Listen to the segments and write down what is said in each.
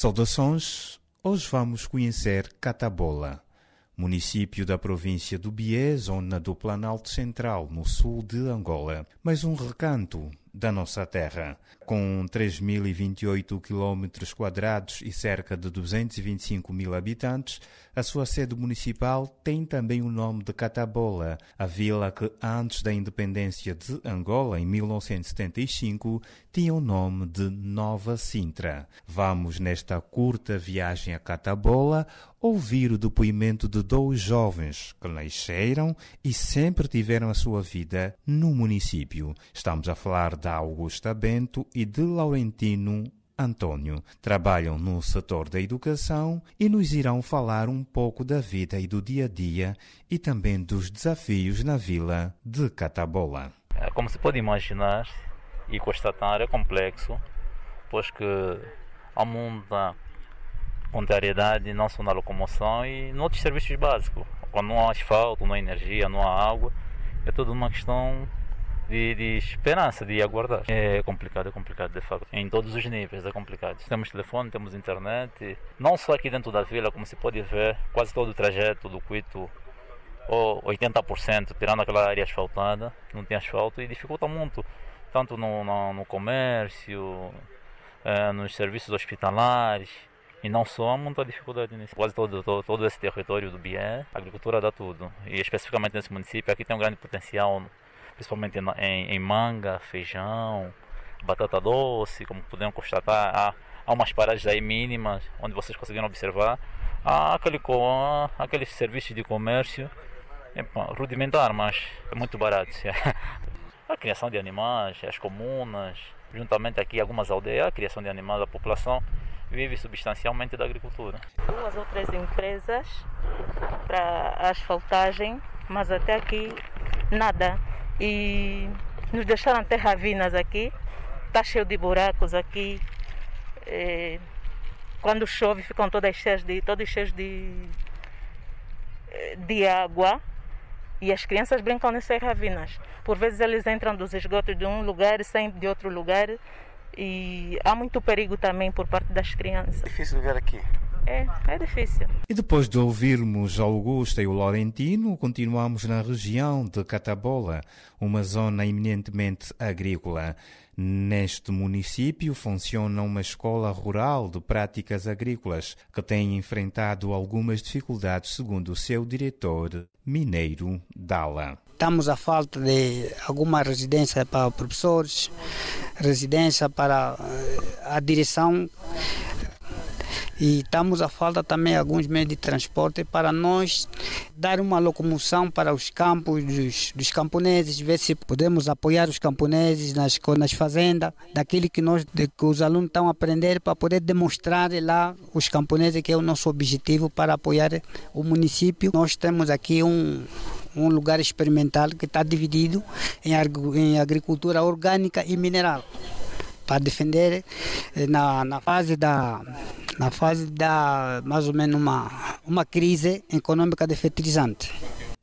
Saudações! Hoje vamos conhecer Catabola, município da província do Bié, zona do Planalto Central, no sul de Angola. Mais um recanto da nossa terra. Com 3.028 km quadrados e cerca de 225 mil habitantes, a sua sede municipal tem também o nome de Catabola, a vila que antes da independência de Angola, em 1975, tinha o nome de Nova Sintra. Vamos, nesta curta viagem a Catabola, ouvir o depoimento de dois jovens que nasceram e sempre tiveram a sua vida no município. Estamos a falar da Augusta Bento e de Laurentino Antônio. Trabalham no setor da educação e nos irão falar um pouco da vida e do dia a dia e também dos desafios na vila de Catabola. É, como se pode imaginar e constatar, é complexo, pois que há muita contrariedade não só na locomoção e em outros serviços básicos. Quando não há asfalto, não há energia, não há água, é tudo uma questão de, de, esperança, de aguardar. É complicado, é complicado de facto. Em todos os níveis é complicado. Temos telefone, temos internet, não só aqui dentro da vila, como se pode ver, quase todo o trajeto do Quito, ou 80%, tirando aquela área asfaltada, não tem asfalto e dificulta muito, tanto no, no, no comércio, é, nos serviços hospitalares. E não só há muita dificuldade nisso. Quase todo, todo, todo esse território do Bié, a agricultura dá tudo. E especificamente nesse município, aqui tem um grande potencial principalmente em, em, manga, feijão, batata doce, como podemos constatar, há, há umas paragens aí mínimas onde vocês conseguiram observar, há aquele, há aquele serviço de comércio é, rudimentar, mas é muito barato. criação de animais, as comunas, juntamente aqui algumas aldeias, a criação de animais, a população vive substancialmente da agricultura. Duas ou três empresas para asfaltagem, mas até aqui nada e nos deixaram até ravinas aqui. Está cheio de buracos aqui. É, quando chove ficam todas cheias de, todas cheias de, de água e as crianças brincam nessas ravinas. Por vezes eles entram dos esgotos de um lugar e saem de outro lugar e há muito perigo também por parte das crianças. É difícil viver aqui. É, é difícil. E depois de ouvirmos Augusta e o Laurentino, continuamos na região de Catabola, uma zona eminentemente agrícola. Neste município funciona uma escola rural de práticas agrícolas que tem enfrentado algumas dificuldades, segundo o seu diretor, Mineiro Dala. Estamos à falta de alguma residência para professores, residência para eh, a direção e estamos a falta também alguns meios de transporte para nós dar uma locomoção para os campos dos, dos camponeses, ver se podemos apoiar os camponeses nas, nas fazendas, daquilo que, nós, que os alunos estão a aprender para poder demonstrar lá os camponeses que é o nosso objetivo para apoiar o município. Nós temos aqui um, um lugar experimental que está dividido em, em agricultura orgânica e mineral para defender eh, na, na fase da na fase da mais ou menos uma, uma crise econômica de fertilizante.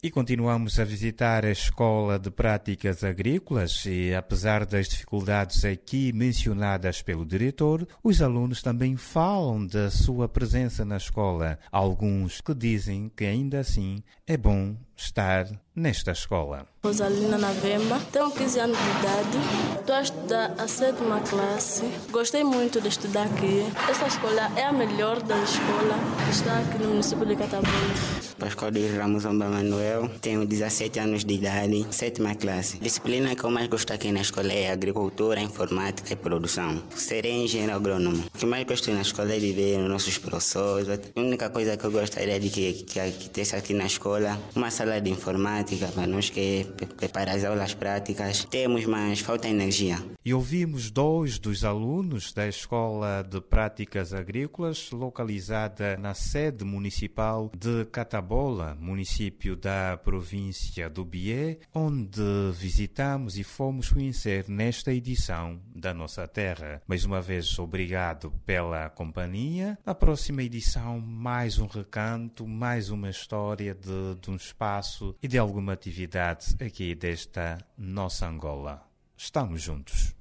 E continuamos a visitar a Escola de Práticas Agrícolas e, apesar das dificuldades aqui mencionadas pelo diretor, os alunos também falam da sua presença na escola. Alguns que dizem que ainda assim é bom estar nesta escola. Rosalina Navemba, tenho 15 anos de idade, estou a estudar a sétima classe. Gostei muito de estudar aqui. Essa escola é a melhor das escolas que está aqui no município de Catabola. Pascoal de Ramos Omba Manuel, tenho 17 anos de idade, sétima classe. Disciplina que eu mais gosto aqui na escola é agricultura, informática e produção. Serei engenheiro agrônomo. O que mais gosto na escola é de ver os nossos professores. A única coisa que eu gostaria de que, que, que tivesse aqui na escola, uma sala de informática para nós que preparar as aulas práticas. Temos, mas falta energia. E ouvimos dois dos alunos da Escola de Práticas Agrícolas, localizada na sede municipal de Catabola Bola, município da província do Bié, onde visitamos e fomos conhecer nesta edição da nossa terra. Mais uma vez, obrigado pela companhia. Na próxima edição, mais um recanto, mais uma história de, de um espaço e de alguma atividade aqui desta nossa Angola. Estamos juntos.